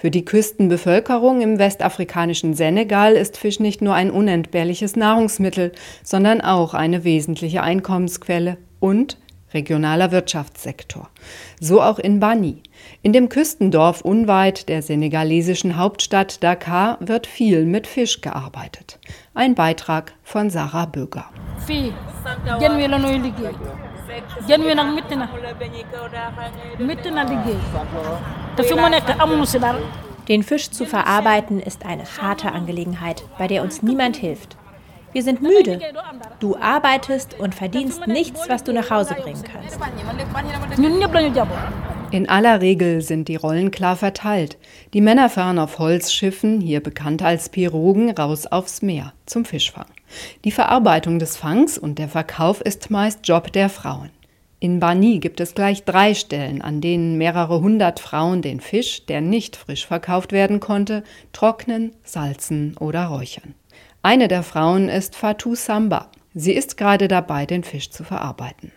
Für die Küstenbevölkerung im westafrikanischen Senegal ist Fisch nicht nur ein unentbehrliches Nahrungsmittel, sondern auch eine wesentliche Einkommensquelle und regionaler Wirtschaftssektor. So auch in Bani. In dem Küstendorf unweit der senegalesischen Hauptstadt Dakar wird viel mit Fisch gearbeitet. Ein Beitrag von Sarah Böger. Den Fisch zu verarbeiten ist eine harte Angelegenheit, bei der uns niemand hilft. Wir sind müde. Du arbeitest und verdienst nichts, was du nach Hause bringen kannst. In aller Regel sind die Rollen klar verteilt. Die Männer fahren auf Holzschiffen, hier bekannt als Pirogen, raus aufs Meer zum Fischfang. Die Verarbeitung des Fangs und der Verkauf ist meist Job der Frauen. In Bani gibt es gleich drei Stellen, an denen mehrere hundert Frauen den Fisch, der nicht frisch verkauft werden konnte, trocknen, salzen oder räuchern. Eine der Frauen ist Fatou Samba. Sie ist gerade dabei, den Fisch zu verarbeiten.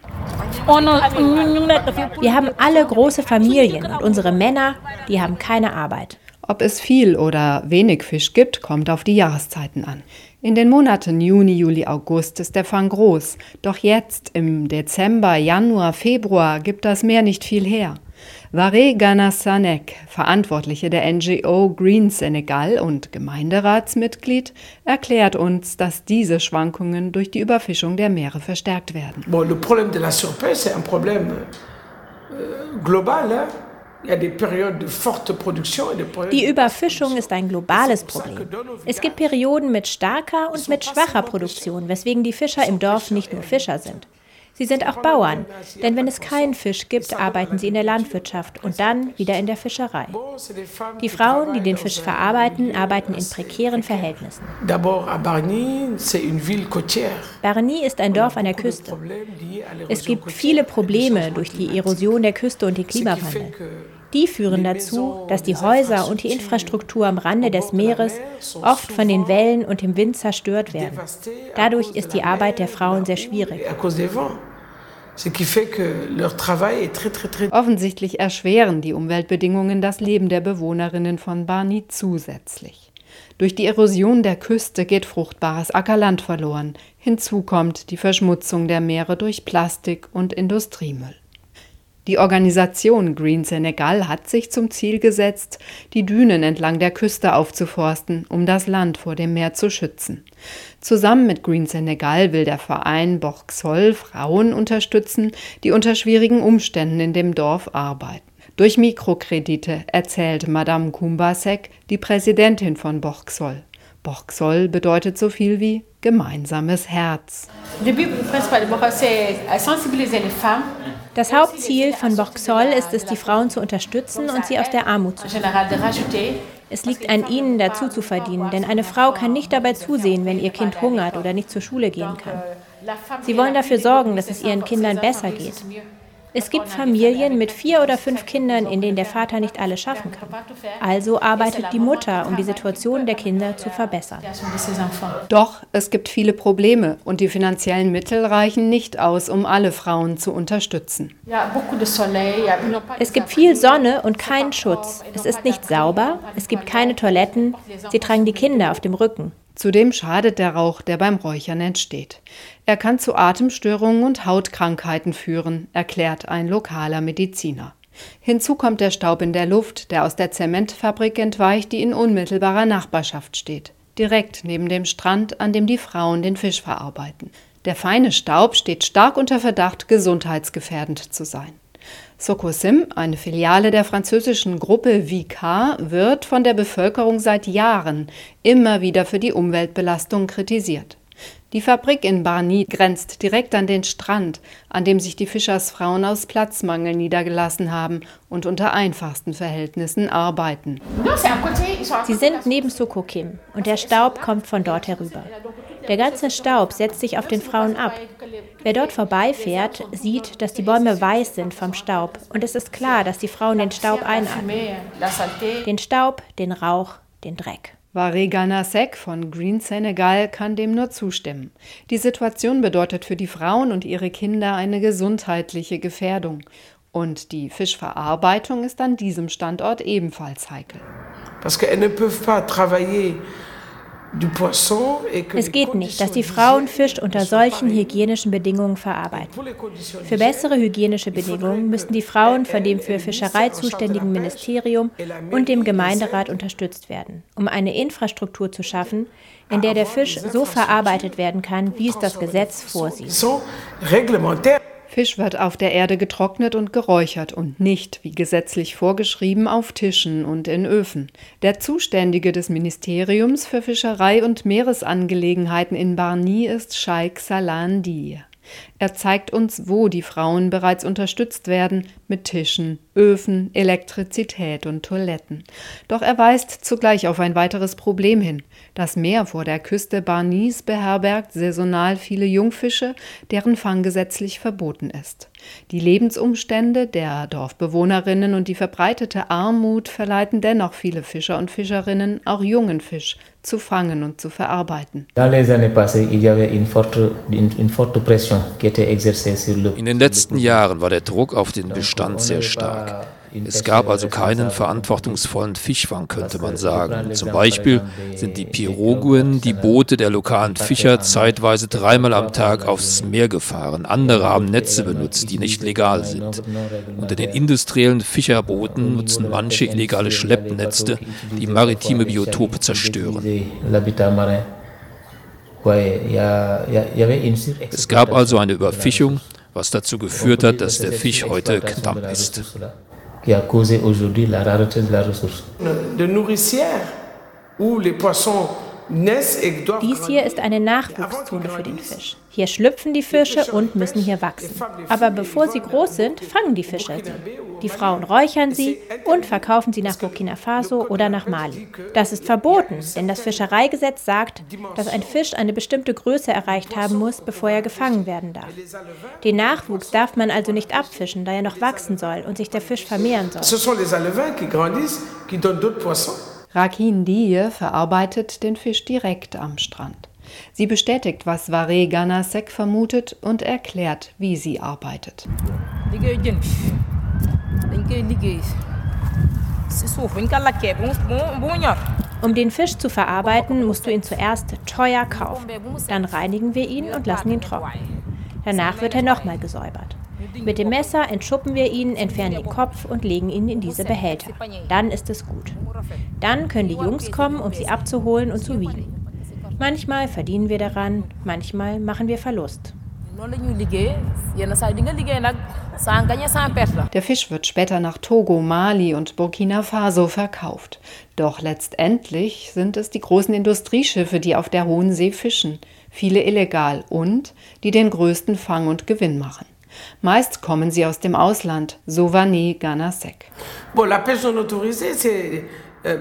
Wir haben alle große Familien und unsere Männer, die haben keine Arbeit. Ob es viel oder wenig Fisch gibt, kommt auf die Jahreszeiten an. In den Monaten Juni, Juli, August ist der Fang groß, doch jetzt im Dezember, Januar, Februar gibt das Meer nicht viel her. Vare Ganassanek, Verantwortliche der NGO Green Senegal und Gemeinderatsmitglied, erklärt uns, dass diese Schwankungen durch die Überfischung der Meere verstärkt werden. Bon, le problème de la surpêche, c'est un problème euh, global. Hein? Die Überfischung ist ein globales Problem. Es gibt Perioden mit starker und mit schwacher Produktion, weswegen die Fischer im Dorf nicht nur Fischer sind. Sie sind auch Bauern, denn wenn es keinen Fisch gibt, arbeiten sie in der Landwirtschaft und dann wieder in der Fischerei. Die Frauen, die den Fisch verarbeiten, arbeiten in prekären Verhältnissen. Barny ist ein Dorf an der Küste. Es gibt viele Probleme durch die Erosion der Küste und den Klimawandel. Die führen dazu, dass die Häuser und die Infrastruktur am Rande des Meeres oft von den Wellen und dem Wind zerstört werden. Dadurch ist die Arbeit der Frauen sehr schwierig. Offensichtlich erschweren die Umweltbedingungen das Leben der Bewohnerinnen von Bani zusätzlich. Durch die Erosion der Küste geht fruchtbares Ackerland verloren. Hinzu kommt die Verschmutzung der Meere durch Plastik und Industriemüll. Die Organisation Green Senegal hat sich zum Ziel gesetzt, die Dünen entlang der Küste aufzuforsten, um das Land vor dem Meer zu schützen. Zusammen mit Green Senegal will der Verein Boxol Frauen unterstützen, die unter schwierigen Umständen in dem Dorf arbeiten. Durch Mikrokredite, erzählt Madame Kumbasek, die Präsidentin von Boxol. Boxol bedeutet so viel wie gemeinsames Herz. Das Hauptziel von Boxol ist es, die Frauen zu unterstützen und sie aus der Armut zu holen. Es liegt an ihnen, dazu zu verdienen, denn eine Frau kann nicht dabei zusehen, wenn ihr Kind hungert oder nicht zur Schule gehen kann. Sie wollen dafür sorgen, dass es ihren Kindern besser geht. Es gibt Familien mit vier oder fünf Kindern, in denen der Vater nicht alles schaffen kann. Also arbeitet die Mutter, um die Situation der Kinder zu verbessern. Doch es gibt viele Probleme und die finanziellen Mittel reichen nicht aus, um alle Frauen zu unterstützen. Es gibt viel Sonne und keinen Schutz. Es ist nicht sauber, es gibt keine Toiletten, sie tragen die Kinder auf dem Rücken. Zudem schadet der Rauch, der beim Räuchern entsteht. Er kann zu Atemstörungen und Hautkrankheiten führen, erklärt ein lokaler Mediziner. Hinzu kommt der Staub in der Luft, der aus der Zementfabrik entweicht, die in unmittelbarer Nachbarschaft steht, direkt neben dem Strand, an dem die Frauen den Fisch verarbeiten. Der feine Staub steht stark unter Verdacht, gesundheitsgefährdend zu sein. Socosim, eine Filiale der französischen Gruppe Vicar, wird von der Bevölkerung seit Jahren immer wieder für die Umweltbelastung kritisiert. Die Fabrik in Barny grenzt direkt an den Strand, an dem sich die Fischersfrauen aus Platzmangel niedergelassen haben und unter einfachsten Verhältnissen arbeiten. Sie sind neben Sokokim und der Staub kommt von dort herüber. Der ganze Staub setzt sich auf den Frauen ab. Wer dort vorbeifährt, sieht, dass die Bäume weiß sind vom Staub. Und es ist klar, dass die Frauen den Staub einatmen. Den Staub, den Rauch, den Dreck. Varigana Sek von Green Senegal kann dem nur zustimmen. Die Situation bedeutet für die Frauen und ihre Kinder eine gesundheitliche Gefährdung. Und die Fischverarbeitung ist an diesem Standort ebenfalls heikel. Parce qu'elles ne peuvent pas travailler es geht nicht, dass die Frauen Fisch unter solchen hygienischen Bedingungen verarbeiten. Für bessere hygienische Bedingungen müssten die Frauen von dem für Fischerei zuständigen Ministerium und dem Gemeinderat unterstützt werden, um eine Infrastruktur zu schaffen, in der der Fisch so verarbeitet werden kann, wie es das Gesetz vorsieht. Fisch wird auf der Erde getrocknet und geräuchert und nicht, wie gesetzlich vorgeschrieben, auf Tischen und in Öfen. Der Zuständige des Ministeriums für Fischerei und Meeresangelegenheiten in Barni ist Sheikh Salan Diye. Er zeigt uns, wo die Frauen bereits unterstützt werden mit Tischen, Öfen, Elektrizität und Toiletten. Doch er weist zugleich auf ein weiteres Problem hin. Das Meer vor der Küste Barnis beherbergt saisonal viele Jungfische, deren Fang gesetzlich verboten ist. Die Lebensumstände der Dorfbewohnerinnen und die verbreitete Armut verleiten dennoch viele Fischer und Fischerinnen, auch jungen Fisch, zu fangen und zu verarbeiten. In den letzten Jahren war der Druck auf den Bestand sehr stark. Es gab also keinen verantwortungsvollen Fischfang, könnte man sagen. Zum Beispiel sind die Piroguen, die Boote der lokalen Fischer, zeitweise dreimal am Tag aufs Meer gefahren. Andere haben Netze benutzt, die nicht legal sind. Unter den industriellen Fischerbooten nutzen manche illegale Schleppnetze, die maritime Biotope zerstören. Es gab also eine Überfischung, was dazu geführt hat, dass der Fisch heute knapp ist. De nourricière où les poissons dies hier ist eine Nachwuchszone für den Fisch. Hier schlüpfen die Fische und müssen hier wachsen. Aber bevor sie groß sind, fangen die Fischer sie. Die Frauen räuchern sie und verkaufen sie nach Burkina Faso oder nach Mali. Das ist verboten, denn das Fischereigesetz sagt, dass ein Fisch eine bestimmte Größe erreicht haben muss, bevor er gefangen werden darf. Den Nachwuchs darf man also nicht abfischen, da er noch wachsen soll und sich der Fisch vermehren soll. Rakin Die verarbeitet den Fisch direkt am Strand. Sie bestätigt, was Vare Ganasek vermutet und erklärt, wie sie arbeitet. Um den Fisch zu verarbeiten, musst du ihn zuerst teuer kaufen. Dann reinigen wir ihn und lassen ihn trocknen. Danach wird er nochmal gesäubert. Mit dem Messer entschuppen wir ihn, entfernen den Kopf und legen ihn in diese Behälter. Dann ist es gut. Dann können die Jungs kommen, um sie abzuholen und zu wiegen. Manchmal verdienen wir daran, manchmal machen wir Verlust. Der Fisch wird später nach Togo, Mali und Burkina Faso verkauft. Doch letztendlich sind es die großen Industrieschiffe, die auf der Hohen See fischen, viele illegal und die den größten Fang und Gewinn machen. Meist kommen sie aus dem Ausland, so Vané Ganasek. Euh,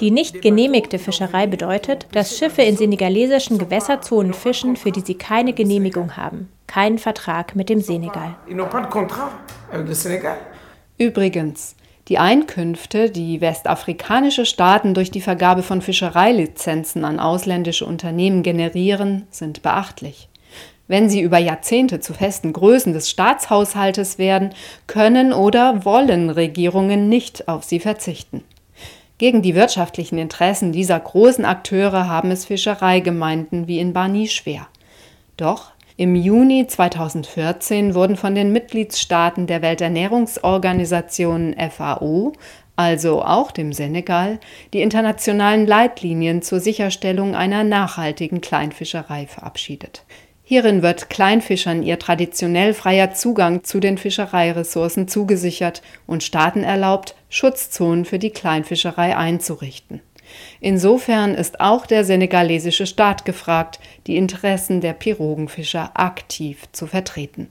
die nicht genehmigte Fischerei bedeutet, dass Schiffe in senegalesischen Gewässerzonen fischen, für die sie keine Genehmigung haben, keinen Vertrag mit dem Senegal. Übrigens, die Einkünfte, die westafrikanische Staaten durch die Vergabe von Fischereilizenzen an ausländische Unternehmen generieren, sind beachtlich. Wenn sie über Jahrzehnte zu festen Größen des Staatshaushaltes werden, können oder wollen Regierungen nicht auf sie verzichten. Gegen die wirtschaftlichen Interessen dieser großen Akteure haben es Fischereigemeinden wie in Bani schwer. Doch im Juni 2014 wurden von den Mitgliedstaaten der Welternährungsorganisation FAO, also auch dem Senegal, die internationalen Leitlinien zur Sicherstellung einer nachhaltigen Kleinfischerei verabschiedet. Hierin wird Kleinfischern ihr traditionell freier Zugang zu den Fischereiressourcen zugesichert und Staaten erlaubt, Schutzzonen für die Kleinfischerei einzurichten. Insofern ist auch der senegalesische Staat gefragt, die Interessen der Pirogenfischer aktiv zu vertreten